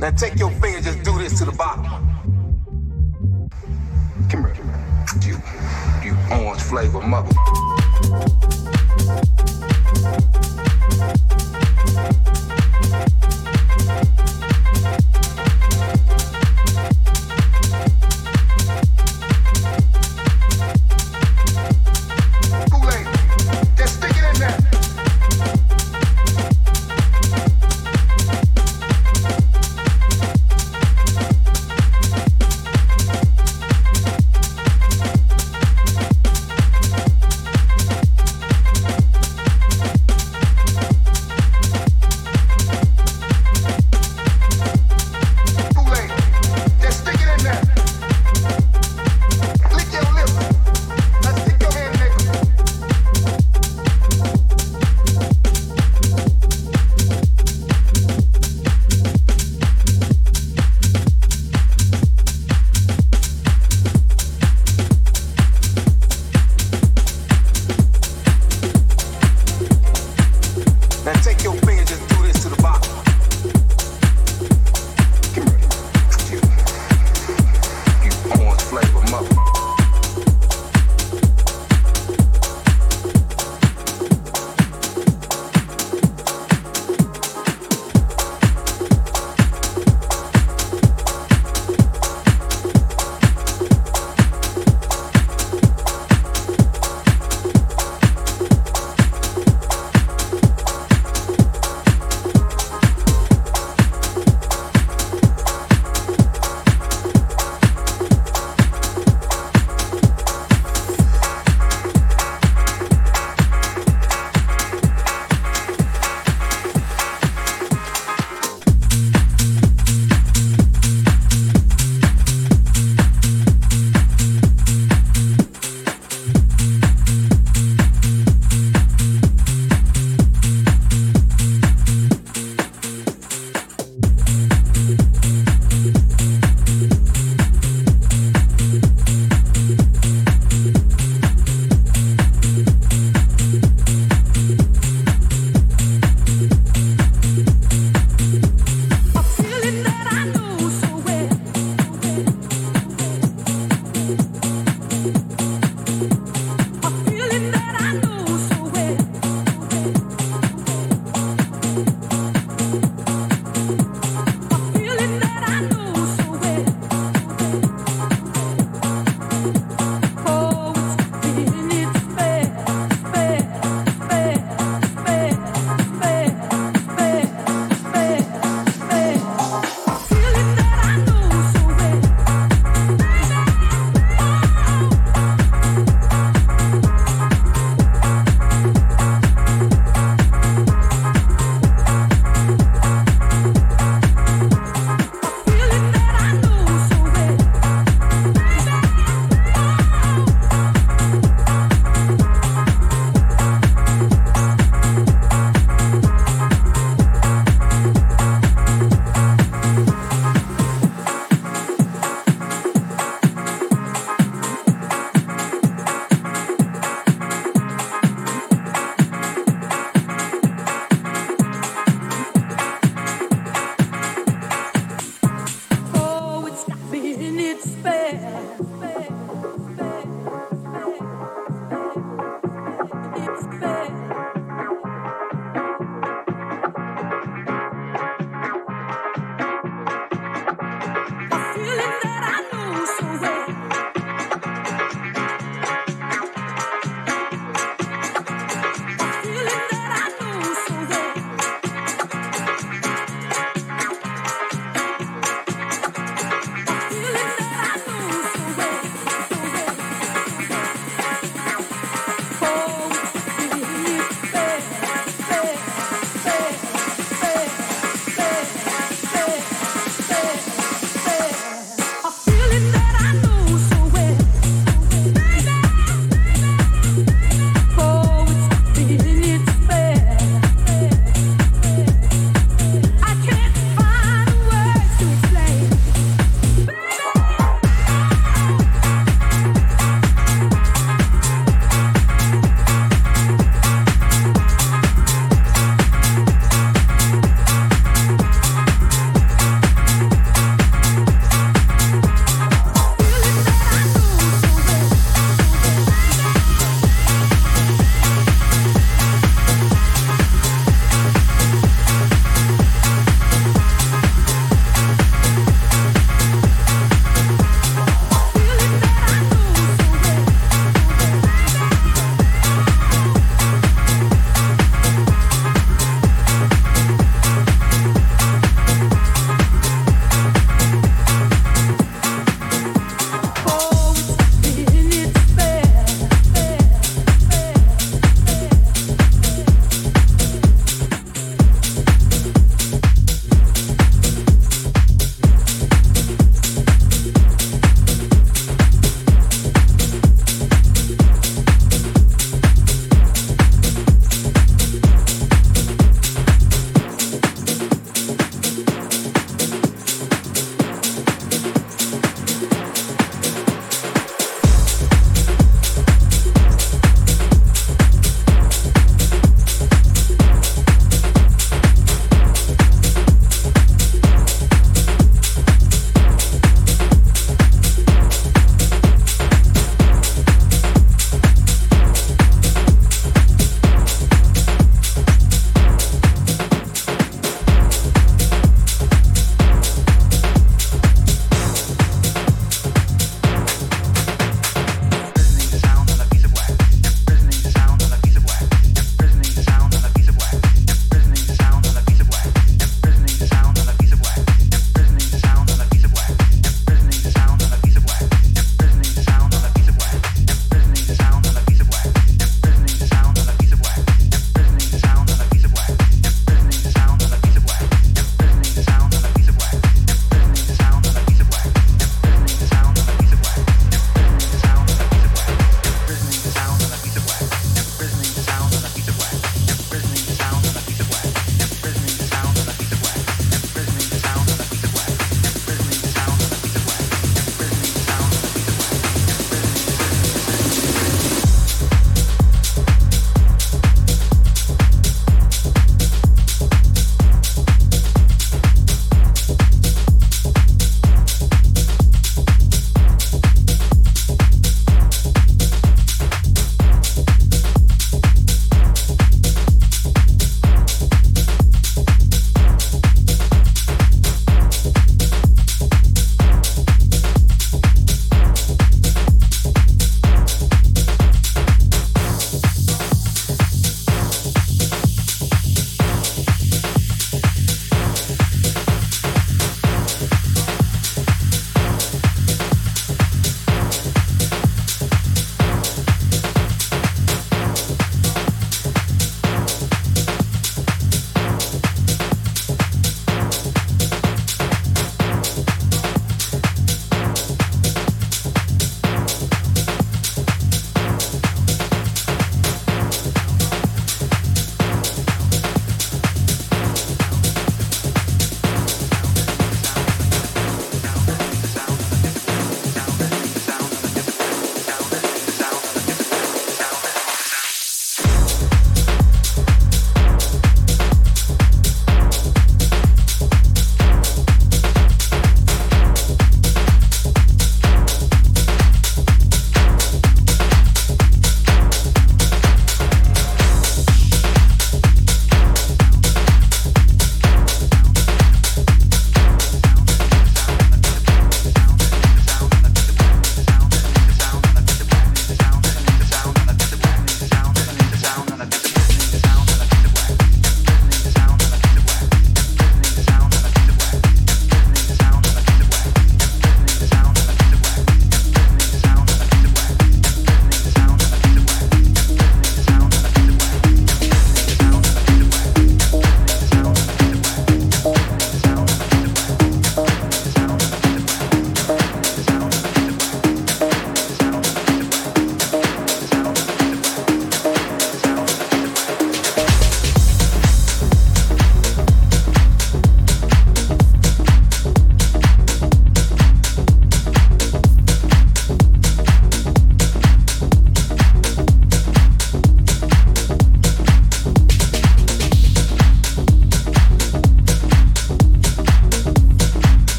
Now take your finger, just do this to the bottom. Come here, come here. You, you orange flavor mother.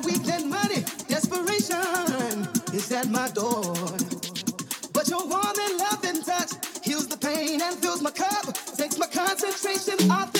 that weekend money, desperation is at my door. But your warm and loving touch heals the pain and fills my cup, takes my concentration off.